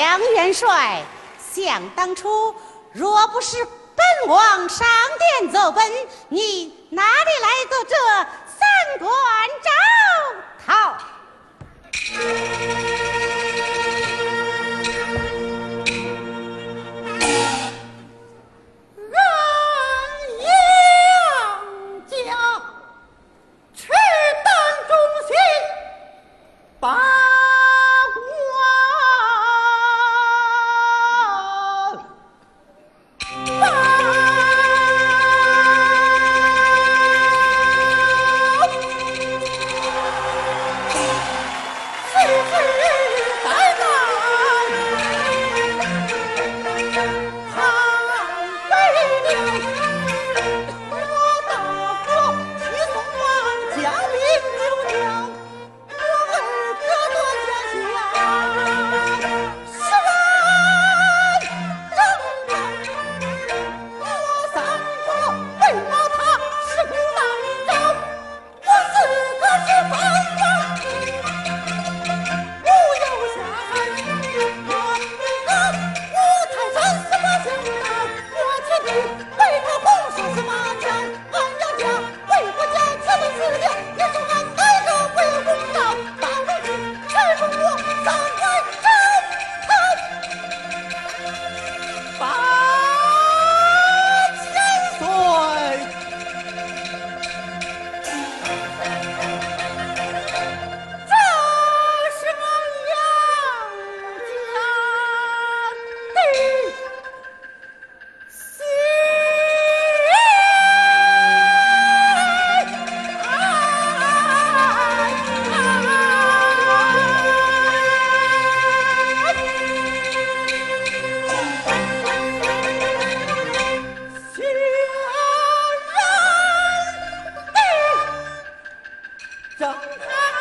梁元帅，想当初若不是本王上殿奏本，你哪里来的这 Thank you. doctor.